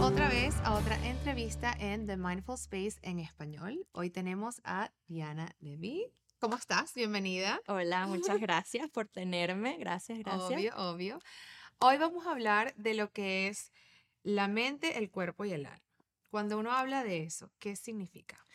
otra vez a otra entrevista en The Mindful Space en español. Hoy tenemos a Diana Levy. ¿Cómo estás? Bienvenida. Hola, muchas gracias por tenerme. Gracias, gracias. Obvio, obvio. Hoy vamos a hablar de lo que es la mente, el cuerpo y el alma. Cuando uno habla de eso, ¿qué significa?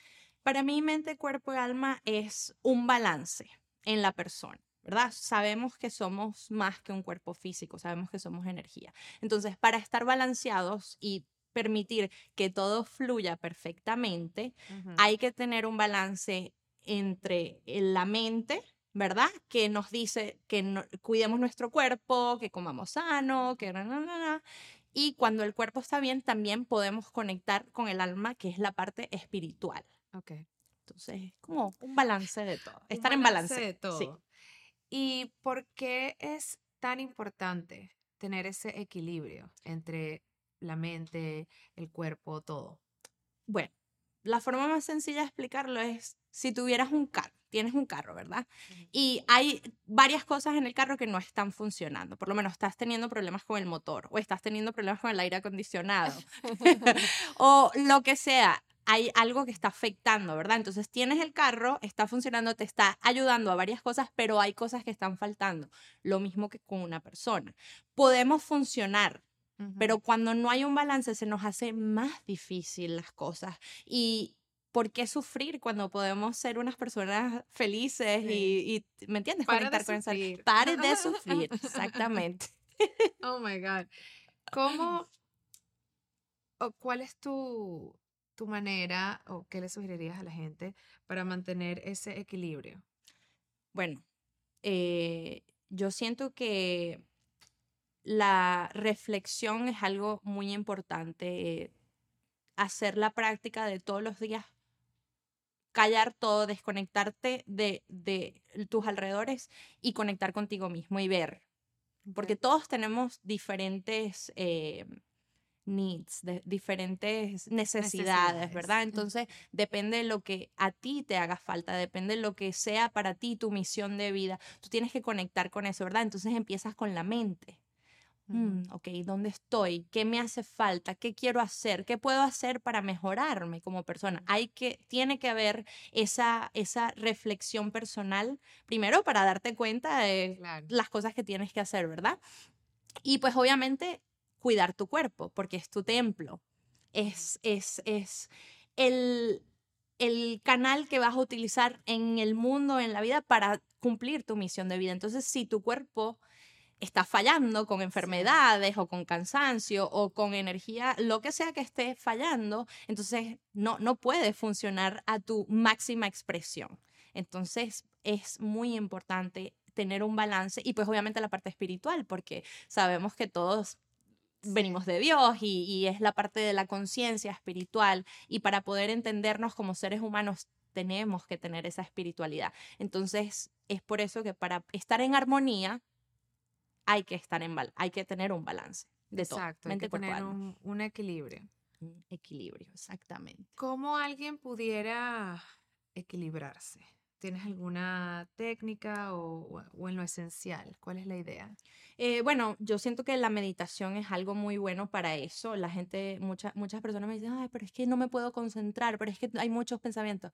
Para mí, mente, cuerpo y alma es un balance en la persona. ¿verdad? Sabemos que somos más que un cuerpo físico, sabemos que somos energía. Entonces, para estar balanceados y permitir que todo fluya perfectamente, hay que tener un balance entre la mente, ¿verdad? Que nos dice que cuidemos nuestro cuerpo, que comamos sano, que... y cuando el cuerpo está bien, también podemos conectar con el alma, que es la parte espiritual. Ok. Entonces, es como un balance de todo. estar en balance. de todo. ¿Y por qué es tan importante tener ese equilibrio entre la mente, el cuerpo, todo? Bueno, la forma más sencilla de explicarlo es si tuvieras un carro, tienes un carro, ¿verdad? Y hay varias cosas en el carro que no están funcionando. Por lo menos estás teniendo problemas con el motor o estás teniendo problemas con el aire acondicionado o lo que sea hay algo que está afectando, ¿verdad? Entonces tienes el carro, está funcionando, te está ayudando a varias cosas, pero hay cosas que están faltando. Lo mismo que con una persona. Podemos funcionar, pero cuando no hay un balance se nos hace más difícil las cosas. Y ¿por qué sufrir cuando podemos ser unas personas felices y, ¿me entiendes? Para Conectar con esa. Pare de sufrir, exactamente. Oh my God. ¿Cómo o cuál es tu tu manera o qué le sugerirías a la gente para mantener ese equilibrio? Bueno, eh, yo siento que la reflexión es algo muy importante. hacer la práctica de todos los días, callar todo, desconectarte de, de tus alrededores y conectar contigo mismo y ver. Porque todos tenemos diferentes eh, needs, de diferentes necesidades, ¿verdad? Entonces, depende de lo que a ti te haga falta, depende de lo que sea para ti tu misión de vida. Tú tienes que conectar con eso, ¿verdad? Entonces empiezas con la mente. Mm, ok, ¿dónde estoy? ¿Qué me hace falta? ¿Qué quiero hacer? ¿Qué puedo hacer para mejorarme como persona? Hay que, tiene que haber esa, esa reflexión personal, primero para darte cuenta de las cosas que tienes que hacer, ¿verdad? Y pues obviamente cuidar tu cuerpo, porque es tu templo. Es, es, es el, el canal que vas a utilizar en el mundo, en la vida, para cumplir tu misión de vida. Entonces, si tu cuerpo está fallando con enfermedades o con cansancio o con energía, lo que sea que esté fallando, entonces no, no puede funcionar a tu máxima expresión. Entonces es muy importante tener un balance y pues obviamente la parte espiritual, porque sabemos que todos venimos de Dios y, es la parte de la conciencia espiritual y para poder entendernos como seres humanos tenemos que tener esa espiritualidad. Entonces, es por eso que para estar en armonía hay que estar en hay que tener un balance de Exacto, todo, hay que tener un, un, equilibrio. Un equilibrio, exactamente. ¿Cómo alguien pudiera equilibrarse? ¿Tienes alguna técnica o, en lo esencial? ¿Cuál es la idea? Eh, bueno, yo siento que la meditación es algo muy bueno para eso. La gente, muchas muchas personas me dicen, ay, pero es que no me puedo concentrar, pero es que hay muchos pensamientos.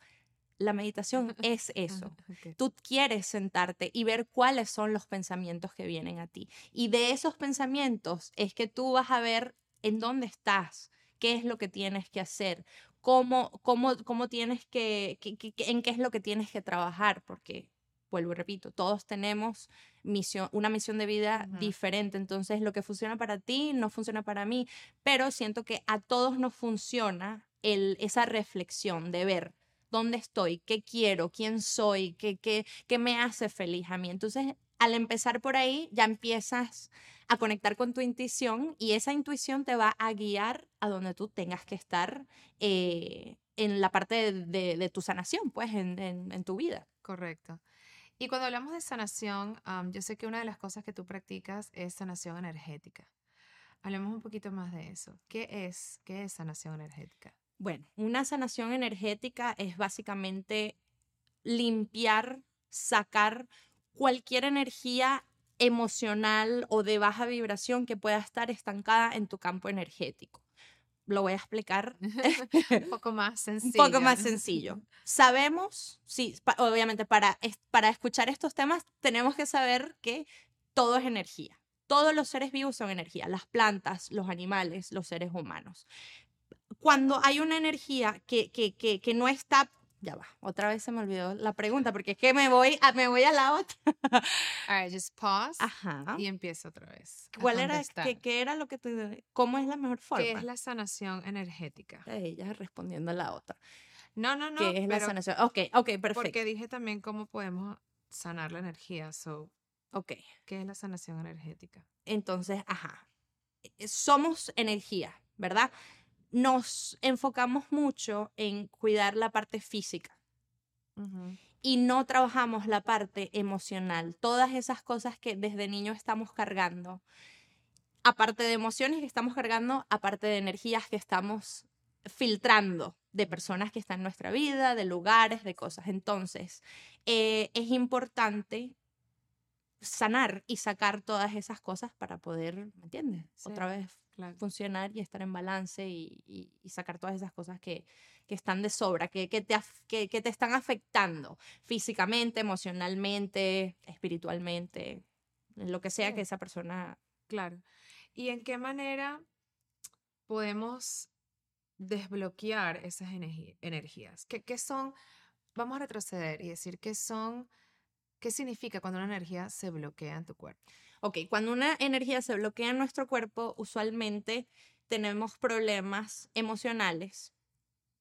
La meditación es eso. Tú quieres sentarte y ver cuáles son los pensamientos que vienen a ti. Y de esos pensamientos es que tú vas a ver en dónde estás, qué es lo que tienes que hacer cómo, cómo, cómo tienes que, en qué es lo que tienes que trabajar, porque, vuelvo y repito, todos tenemos misión, una misión de vida diferente, entonces lo que funciona para ti no funciona para mí, pero siento que a todos nos funciona el, esa reflexión de ver dónde estoy, qué quiero, quién soy, qué, qué, qué me hace feliz a mí. Entonces, al empezar por ahí, ya empiezas a conectar con tu intuición y esa intuición te va a guiar a donde tú tengas que estar eh, en la parte de, tu sanación, pues, en, tu vida. Correcto. Y cuando hablamos de sanación, yo sé que una de las cosas que tú practicas es sanación energética. Hablemos un poquito más de eso. ¿Qué es, qué es sanación energética? Bueno, una sanación energética es básicamente limpiar, sacar cualquier energía emocional o de baja vibración que pueda estar estancada en tu campo energético. lo voy a explicar un poco más un sencillo. poco más sencillo. Sabemos, sí, pa- obviamente para, es- para escuchar estos temas tenemos que saber que todo es energía. Todos los seres vivos son energía, las plantas, los animales, los seres humanos. Cuando hay una energía que, que, que, que no está... Ya va, otra vez se me olvidó la pregunta porque es que me voy a, me voy a la otra. All right, just pause Ajá. y empieza otra vez. ¿Cuál era, qué, qué era lo que te... ¿Cómo es la mejor forma? ¿Qué es la sanación energética? Ella respondiendo a la otra. No, no, no. ¿Qué es la pero sanación? Ok, ok, perfecto. Porque dije también cómo podemos sanar la energía. So, Ok. ¿qué es la sanación energética? Entonces, ajá, eh, somos energía, ¿verdad? Nos enfocamos mucho en cuidar la parte física y no trabajamos la parte emocional, todas esas cosas que desde niño estamos cargando, aparte de emociones que estamos cargando, aparte de energías que estamos filtrando de personas que están en nuestra vida, de lugares, de cosas. Entonces, eh, es importante sanar y sacar todas esas cosas para poder, ¿me entiendes? Sí. Otra vez Claro. funcionar y estar en balance y, y- y sacar todas esas cosas que, que están de sobra, que, que te, que, que te están afectando físicamente, emocionalmente, espiritualmente, en lo que sea Sí. que esa persona... Claro. ¿Y en qué manera podemos desbloquear esas energías? ¿Qué, qué son? Vamos a retroceder y decir qué son, qué significa cuando una energía se bloquea en tu cuerpo. Ok, cuando una energía se bloquea en nuestro cuerpo, usualmente tenemos problemas emocionales,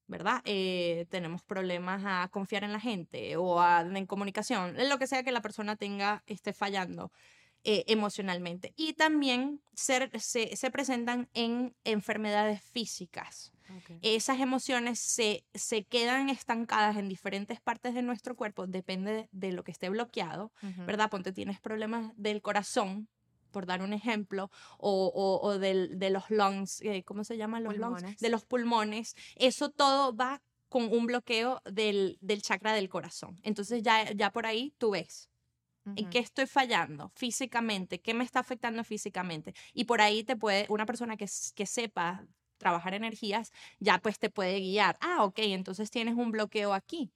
¿verdad? Eh, tenemos problemas a confiar en la gente o a- en comunicación, en lo que sea que la persona tenga, esté fallando eh, emocionalmente. Y también se presentan en enfermedades físicas. Esas emociones se, se quedan estancadas en diferentes partes de nuestro cuerpo, depende de lo que esté bloqueado. ¿verdad? Ponte tienes problemas del corazón, por dar un ejemplo, o, o- o del- de los lungs, eh, ¿cómo se llaman los lungs? Pulmones. De los pulmones. Eso todo va con un bloqueo del, del chakra del corazón. Entonces ya, ya por ahí tú ves. ¿En qué estoy fallando físicamente? ¿Qué me está afectando físicamente? Y por ahí te puede, una persona que, que sepa trabajar energías, ya pues te puede guiar. Ah, ok, entonces tienes un bloqueo aquí.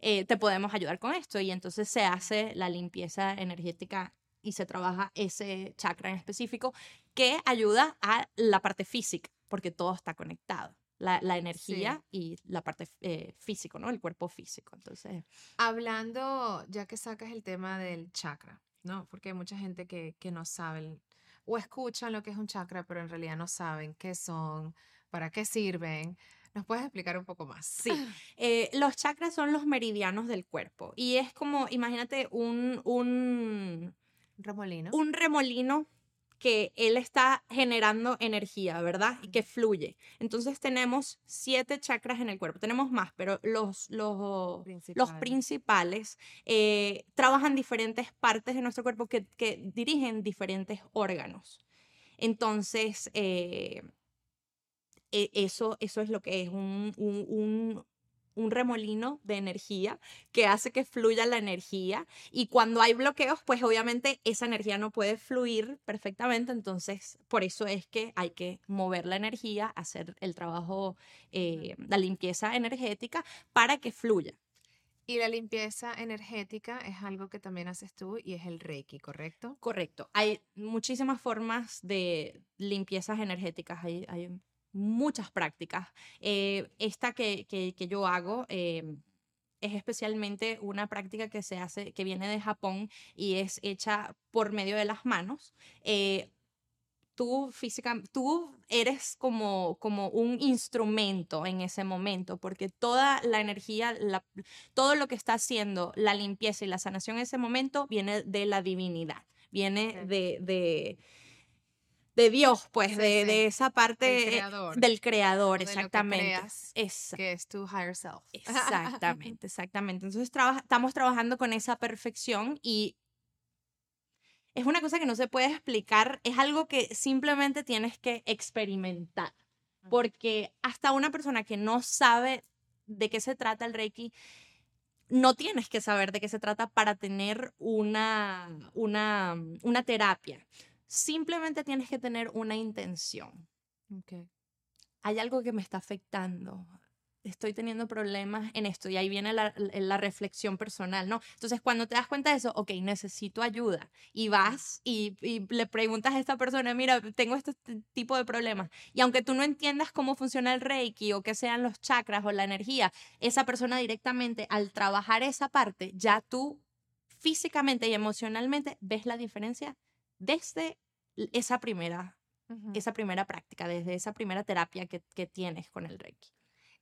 Eh, te podemos ayudar con esto. Y entonces se hace la limpieza energética y se trabaja ese chakra en específico que ayuda a la parte física, porque todo está conectado. La, la energía y la parte eh, físico, ¿no? El cuerpo físico. Entonces, Hablando, ya que sacas el tema del chakra, ¿no? Porque hay mucha gente que, que no saben o escuchan lo que es un chakra, pero en realidad no saben qué son, para qué sirven. ¿Nos puedes explicar un poco más? Sí, eh, los chakras son los meridianos del cuerpo y es como, imagínate, un, un, Remolino. un remolino que él está generando energía, ¿verdad? Y que fluye. Entonces tenemos siete chakras en el cuerpo, tenemos más, pero los, los, los Principal. principales eh, trabajan diferentes partes de nuestro cuerpo que, que dirigen diferentes órganos. Entonces, eh, e- eso, eso es lo que es un, un- un- un remolino de energía que hace que fluya la energía y cuando hay bloqueos, pues obviamente esa energía no puede fluir perfectamente, entonces por eso es que hay que mover la energía, hacer el trabajo, eh, la limpieza energética para que fluya. Y la limpieza energética es algo que también haces tú y es el Reiki, ¿correcto? Correcto. Hay muchísimas formas de limpiezas energéticas, hay, hay muchas prácticas. Eh, esta que, que- que yo hago eh, es especialmente una práctica que se hace, que viene de Japón y es hecha por medio de las manos. Eh, tú física, tú eres como, como un instrumento en ese momento, porque toda la energía, la- todo lo que está haciendo la limpieza y la sanación en ese momento viene de la divinidad, viene de, de Dios, pues, Sí, de, sí. de esa parte Del creador. del creador, de lo que exactamente. creas, Esa- Que es tu higher self. Exactamente, exactamente. Entonces traba- estamos trabajando con esa perfección y es una cosa que no se puede explicar, es algo que simplemente tienes que experimentar, porque hasta una persona que no sabe de qué se trata el Reiki, no tienes que saber de qué se trata para tener una, una, una terapia. Simplemente tienes que tener una intención. Ok. hay algo que me está afectando, estoy teniendo problemas en esto y ahí viene la, la, reflexión personal, ¿no? Entonces, cuando te das cuenta de eso, ok, necesito ayuda y vas y, y, le preguntas a esta persona, mira, tengo este tipo de problemas y aunque tú no entiendas cómo funciona el reiki o qué sean los chakras o la energía, esa persona directamente al trabajar esa parte, ya tú físicamente y emocionalmente ves la diferencia desde esa primera, esa primera práctica, desde esa primera terapia que, que tienes con el reiki.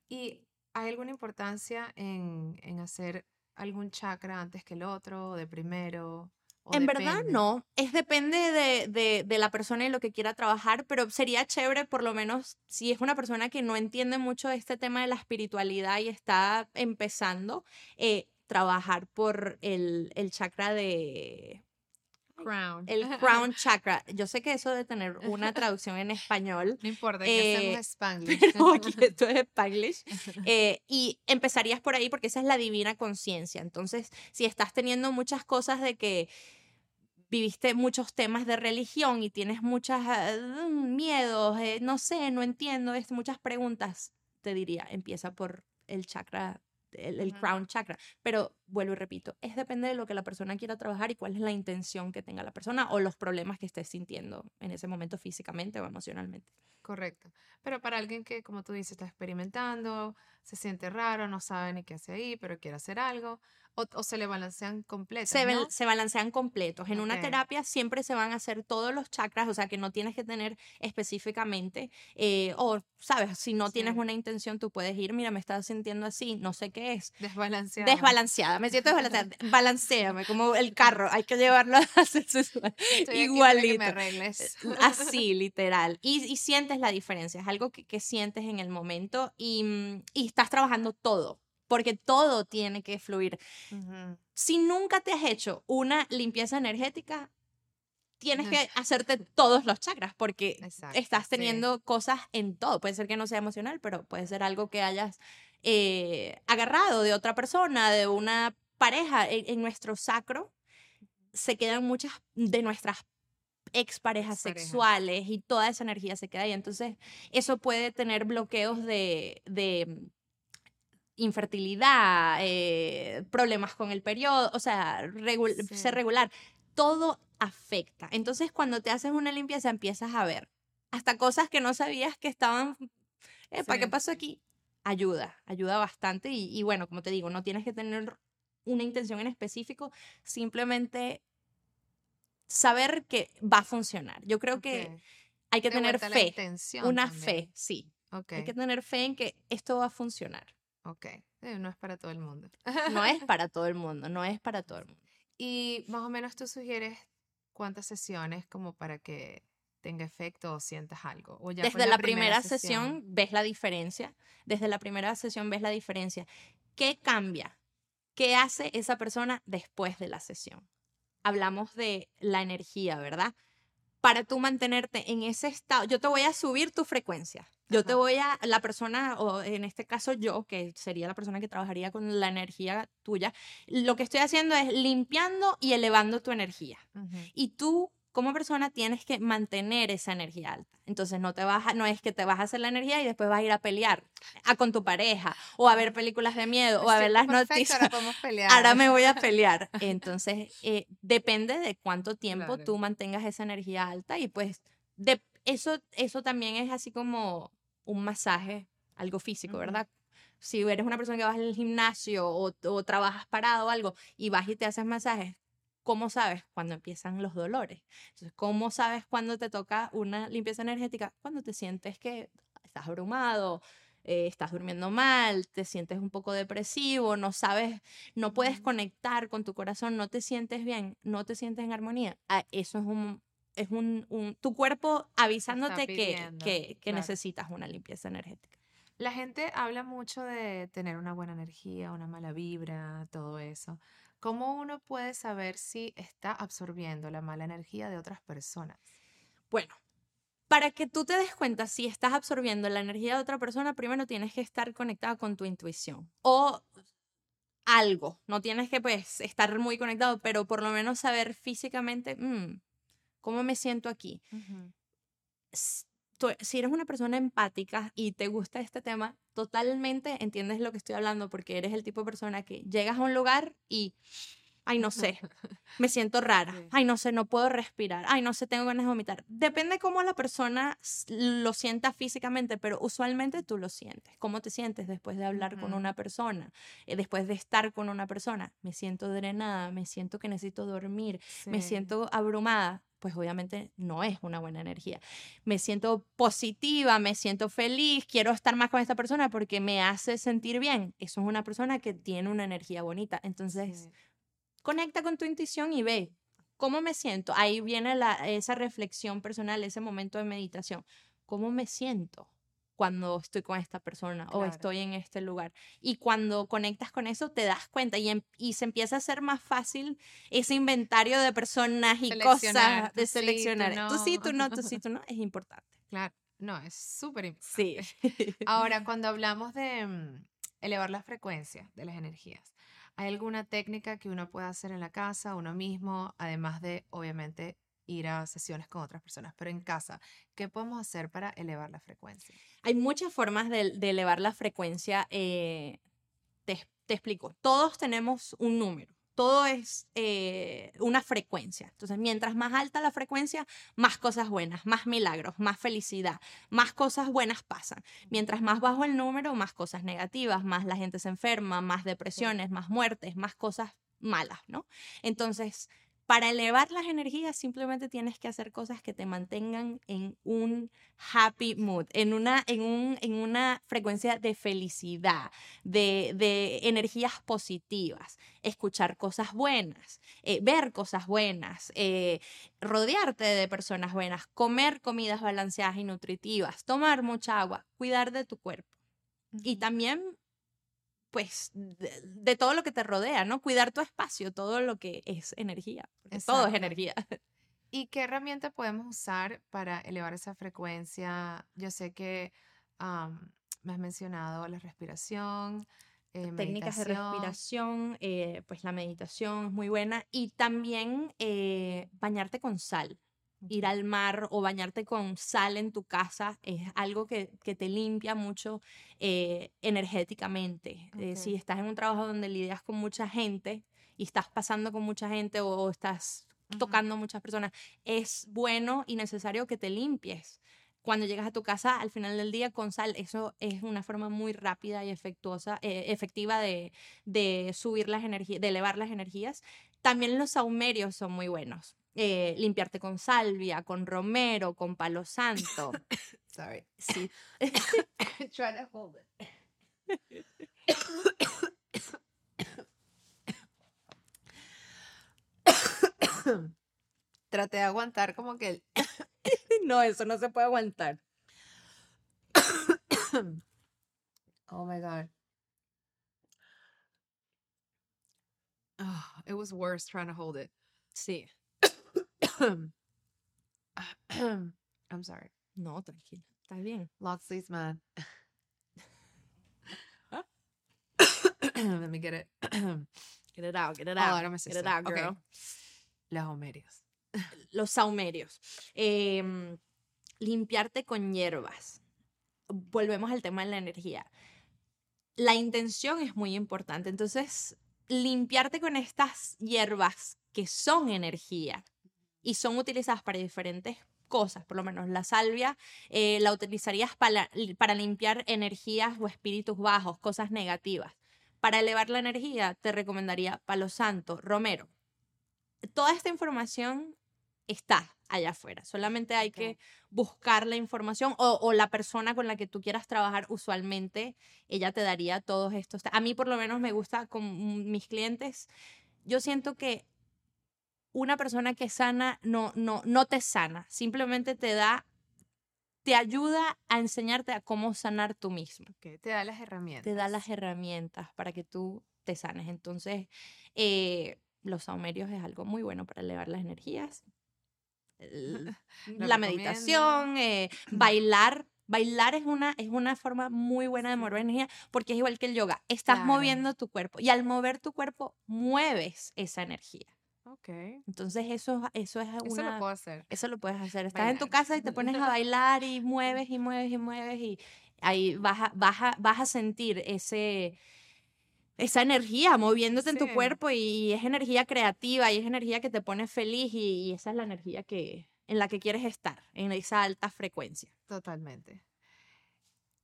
¿Y hay alguna importancia en, en hacer algún chakra antes que el otro, o de primero? en verdad no, es depende de, de, de, la persona y lo que quiera trabajar, pero sería chévere por lo menos si es una persona que no entiende mucho este tema de la espiritualidad y está empezando, eh, trabajar por el, el chakra de Crown. El crown chakra. Yo sé que eso de tener una traducción en español. No importa, que eh, Spanglish. Pero aquí esto es Spanglish. Eh, y empezarías por ahí porque esa es la divina conciencia. Entonces, si estás teniendo muchas cosas de que viviste muchos temas de religión y tienes muchos uh, miedos, eh, no sé, no entiendo, es, muchas preguntas, te diría, empieza por el chakra el, crown chakra. Pero vuelvo y repito, es depende de lo que la persona quiera trabajar y cuál es la intención que tenga la persona o los problemas que esté sintiendo en ese momento físicamente o emocionalmente. Correcto. Pero para alguien que, como tú dices, está experimentando, se siente raro, no sabe ni qué hace ahí, pero quiere hacer algo, o, se le balancean completos. Se, se balancean completos. En una terapia siempre se van a hacer todos los chakras, o sea que no tienes que tener específicamente, eh, o sabes, si no tienes una intención, tú puedes ir, mira, me estás sintiendo así, no sé qué es. Desbalanceada. Desbalanceada, me siento desbalanceada. Balanceame, como el carro, hay que llevarlo a Igualito. me arregles. Así, literal. Y, y, sientes la diferencia, es algo que, que sientes en el momento y, mm, y estás trabajando todo porque todo tiene que fluir. Si nunca te has hecho una limpieza energética, tienes que hacerte todos los chakras porque estás teniendo cosas en todo. Puede ser que no sea emocional, pero puede ser algo que hayas eh, agarrado de otra persona, de una pareja. En, en, nuestro sacro se quedan muchas de nuestras exparejas sexuales y toda esa energía se queda ahí. Entonces, eso puede tener bloqueos de, de infertilidad, eh, problemas con el periodo, o sea, ser regular, todo afecta. Entonces, cuando te haces una limpieza, empiezas a ver hasta cosas que no sabías que estaban, ¿para qué pasó aquí? Ayuda, ayuda bastante y, bueno, como te digo, no tienes que tener una intención en específico, simplemente saber que va a funcionar. Yo creo que hay que tener fe, una fe, sí. Hay que tener fe en que esto va a funcionar. Ok, eh, no es para todo el mundo. No es para todo el mundo, no es para todo el mundo. Y más o menos tú sugieres cuántas sesiones como para que tenga efecto o sientas algo. O ya Desde la, primera, sesión, ves la diferencia. Desde la primera sesión ves la diferencia. ¿Qué cambia? ¿Qué hace esa persona después de la sesión? Hablamos de la energía, ¿verdad? Para tú mantenerte en ese estado, yo te voy a subir tu frecuencia. Yo te voy a, la persona, o en este caso yo, que sería la persona que trabajaría con la energía tuya, lo que estoy haciendo es limpiando y elevando tu energía. Y tú como persona tienes que mantener esa energía alta. Entonces no te vas no es que te vas a hacer la energía y después vas a ir a pelear a, con tu pareja o a ver películas de miedo o a ver las noticias. Ahora, podemos pelear. ahora me voy a pelear. Entonces eh, depende de cuánto tiempo tú mantengas esa energía alta y pues de, eso, eso también es así como un masaje, algo físico, ¿verdad? Si eres una persona que vas al gimnasio o, o trabajas parado o algo y vas y te haces masajes, ¿cómo sabes cuando empiezan los dolores? Entonces, ¿cómo sabes cuando te toca una limpieza energética? Cuando te sientes que estás abrumado, eh, estás durmiendo mal, te sientes un poco depresivo, no sabes, no puedes conectar con tu corazón, no te sientes bien, no te sientes en armonía. Ah, eso es un es un, un tu cuerpo avisándote que, que, necesitas una limpieza energética. La gente habla mucho de tener una buena energía, una mala vibra, todo eso. ¿Cómo uno puede saber si está absorbiendo la mala energía de otras personas? Bueno, para que tú te des cuenta si estás absorbiendo la energía de otra persona, primero tienes que estar conectado con tu intuición o algo. No tienes que pues estar muy conectado, pero por lo menos saber físicamente, mm, ¿Cómo me siento aquí? Si eres una persona empática y te gusta este tema, totalmente entiendes lo que estoy hablando porque eres el tipo de persona que llegas a un lugar y ay, no sé, me siento rara, ay, no sé, no puedo respirar, ay, no sé, tengo ganas de vomitar. Depende cómo la persona lo sienta físicamente, pero usualmente tú lo sientes. ¿Cómo te sientes después de hablar con una persona? Eh, después de estar con una persona, me siento drenada, me siento que necesito dormir, me siento abrumada. Pues obviamente no es una buena energía. Me siento positiva, me siento feliz, quiero estar más con esta persona porque me hace sentir bien. Eso es una persona que tiene una energía bonita. Entonces, conecta con tu intuición y ve cómo me siento. Ahí viene la, esa reflexión personal, ese momento de meditación. ¿Cómo me siento cuando estoy con esta persona o estoy en este lugar? Y cuando conectas con eso, te das cuenta y, em, y se empieza a hacer más fácil ese inventario de personas y cosas de seleccionar. tú, sí, tú no, tú sí, tú no, es importante. Claro, no, es súper importante. Sí. Ahora, cuando hablamos de mm, elevar la frecuencia de las energías, ¿Hay alguna técnica que uno pueda hacer en la casa, uno mismo, además de, obviamente, ir a sesiones con otras personas, pero en casa, ¿qué podemos hacer para elevar la frecuencia? Hay muchas formas de, elevar la frecuencia. Eh, te, te explico, todos tenemos un número todo es eh, una frecuencia. Entonces, mientras más alta la frecuencia, más cosas buenas, más milagros, más felicidad, más cosas buenas pasan. Mientras más bajo el número, más cosas negativas, más la gente se enferma, más depresiones, más muertes, más cosas malas, ¿no? Entonces, para elevar las energías simplemente tienes que hacer cosas que te mantengan en un happy mood, en una, en un, en una frecuencia de felicidad, de, de energías positivas, escuchar cosas buenas, eh, ver cosas buenas, eh, rodearte de personas buenas, comer comidas balanceadas y nutritivas, tomar mucha agua, cuidar de tu cuerpo. Y también pues, de, todo lo que te rodea, ¿no? Cuidar tu espacio, todo lo que es energía, todo es energía. ¿Y qué herramienta podemos usar para elevar esa frecuencia? Yo sé que me has mencionado la respiración. Eh, técnicas de respiración, eh, pues la meditación es muy buena y también eh, bañarte con sal ir al mar o bañarte con sal en tu casa es algo que, te limpia mucho eh, energéticamente. Eh, si estás en un trabajo donde lidias con mucha gente y estás pasando con mucha gente o, estás tocando muchas personas, es bueno y necesario que te limpies. Cuando llegas a tu casa al final del día con sal, eso es una forma muy rápida y efectuosa, eh, efectiva de, de subir las energías, de elevar las energías. También los saumerios son muy buenos eh, limpiarte con salvia, con romero, con palo santo. Sorry. Sí. Try to hold it. Traté de aguantar como que no, eso no se puede aguantar. oh my god. Oh, it was worse trying to hold it. Sí. I'm sorry. No, tranquila. Está bien. Lots sleeves, man. Let me get it. get it out, get it out. get it out, girl. Los saumerios. Los saumerios. Em, limpiarte con hierbas. Volvemos al tema de la energía. La intención es muy importante. Entonces, limpiarte con estas hierbas que son energía y son utilizadas para diferentes cosas, por lo menos la salvia eh, la utilizarías para, para limpiar energías o espíritus bajos, cosas negativas. Para elevar la energía te recomendaría palo santo, romero. Toda esta información está allá afuera. Solamente hay que buscar la información o, o, la persona con la que tú quieras trabajar. Usualmente ella te daría todos estos. A mí por lo menos me gusta con mis clientes. Yo siento que una persona que sana no, no, no te sana, simplemente te da, te ayuda a enseñarte a cómo sanar tú mismo. te da las herramientas. Te da las herramientas para que tú te sanes. Entonces, eh, los saumerios es algo muy bueno para elevar las energías. la meditación, eh, bailar. Bailar es una, es una forma muy buena de mover energía porque es igual que el yoga. Estás moviendo tu cuerpo y al mover tu cuerpo mueves esa energía. Ok. Entonces eso, eso es Eso lo una... puedo hacer. Eso lo puedes hacer. Estás en tu Bailar. casa y te pones a bailar y mueves y mueves y mueves y ahí vas a, vas a, vas a sentir ese, esa energía moviéndote en tu Sí. cuerpo y es energía creativa y es energía que te pone feliz y, y esa es la energía que, en la que quieres estar, en esa alta frecuencia. Totalmente.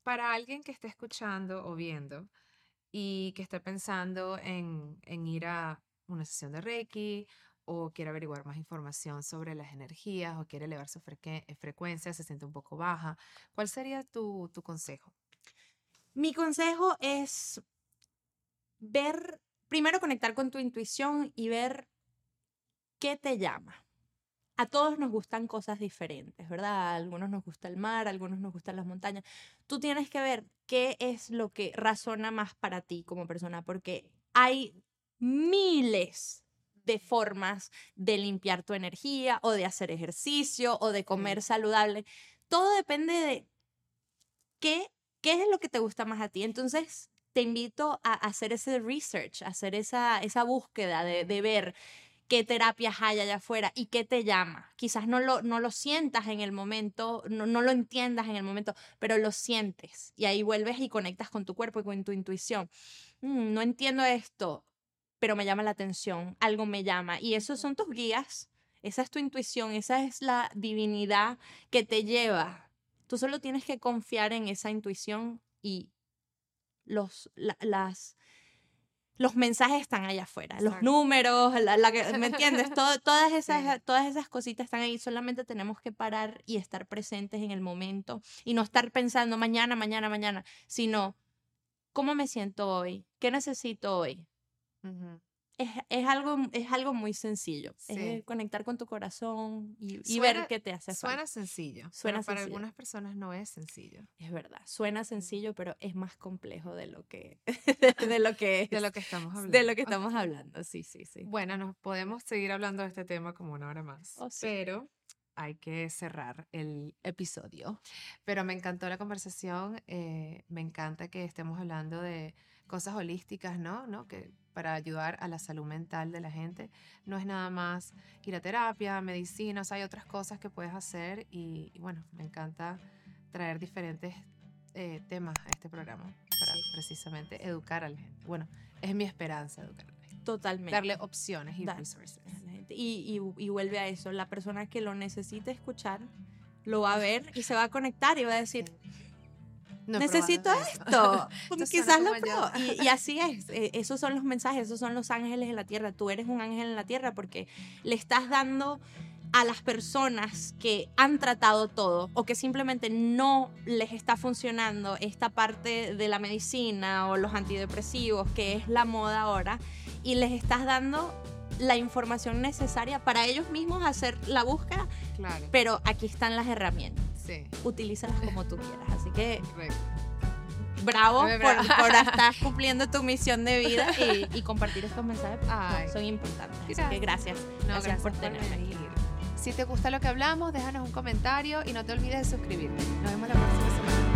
Para alguien que esté escuchando o viendo y que esté pensando en, en ir a una sesión de Reiki o quiere averiguar más información sobre las energías o quiere elevar su eh, frecuencia, se siente un poco baja, ¿cuál sería tu, tu consejo? Mi consejo es ver, primero conectar con tu intuición y ver qué te llama. A todos nos gustan cosas diferentes, ¿verdad? A algunos nos gusta el mar, a algunos nos gustan las montañas. Tú tienes que ver qué es lo que razona más para ti como persona, porque hay miles de formas de limpiar tu energía o de hacer ejercicio o de comer saludable. Todo depende de qué, qué es lo que te gusta más a ti. Entonces, te invito a hacer ese research, a hacer esa, esa búsqueda de, de ver qué terapias hay allá afuera y qué te llama. Quizás no lo, no lo sientas en el momento, no, no lo entiendas en el momento, pero lo sientes y ahí vuelves y conectas con tu cuerpo y con tu intuición. "Mm, no entiendo esto, pero me llama la atención, algo me llama. Y esos son tus guías, esa es tu intuición, esa es la divinidad que te lleva. Tú solo tienes que confiar en esa intuición y los, la- las, los mensajes están allá afuera, los números, la, la que- ¿me entiendes? Todo- todas, esas, Sí. todas esas cositas están ahí, solamente tenemos que parar y estar presentes en el momento y no estar pensando mañana, mañana, mañana, sino cómo me siento hoy, qué necesito hoy. Es, es algo, es algo muy sencillo, Sí. es conectar con tu corazón y, y Suena- ver qué te hace Suena falta. sencillo, Suena pero para sencillo. algunas personas no es sencillo. Es verdad, suena sencillo, pero es más complejo de lo que, de lo que es, De lo que estamos hablando. de lo que estamos hablando. Sí, sí, sí. Bueno, nos podemos seguir hablando de este tema como una hora más, Oh, sí. pero hay que cerrar el episodio. Pero me encantó la conversación, eh, me encanta que estemos hablando de cosas holísticas, ¿no? ¿no? Que para ayudar a la salud mental de la gente no es nada más ir a terapia, medicina, o sea, hay otras cosas que puedes hacer y, y bueno, me encanta traer diferentes eh, temas a este programa para Sí. precisamente educar a la gente. Bueno, es mi esperanza educar a la gente Totalmente. darle opciones y Dar- resources. a la gente. Y, y, y vuelve a eso, la persona que lo necesite escuchar lo va a ver y se va a conectar y va a decir, No necesito esto, quizás lo pruebo. Y, y así es, eh, esos son los mensajes, esos son los ángeles en la tierra, tú eres un ángel en la tierra porque le estás dando a las personas que han tratado todo o que simplemente no les está funcionando esta parte de la medicina o los antidepresivos, que es la moda ahora, y les estás dando la información necesaria para ellos mismos hacer la búsqueda, Claro, pero aquí están las herramientas. Sí. Utilízalas como tú quieras. Así que bravo por, bravo. por estar cumpliendo tu misión de vida y, y compartir estos mensajes. Ay. son importantes. Así que gracias. No, gracias, por tenerme aquí. Si te gusta lo que hablamos, déjanos un comentario y no te olvides de suscribirte. Nos vemos la próxima.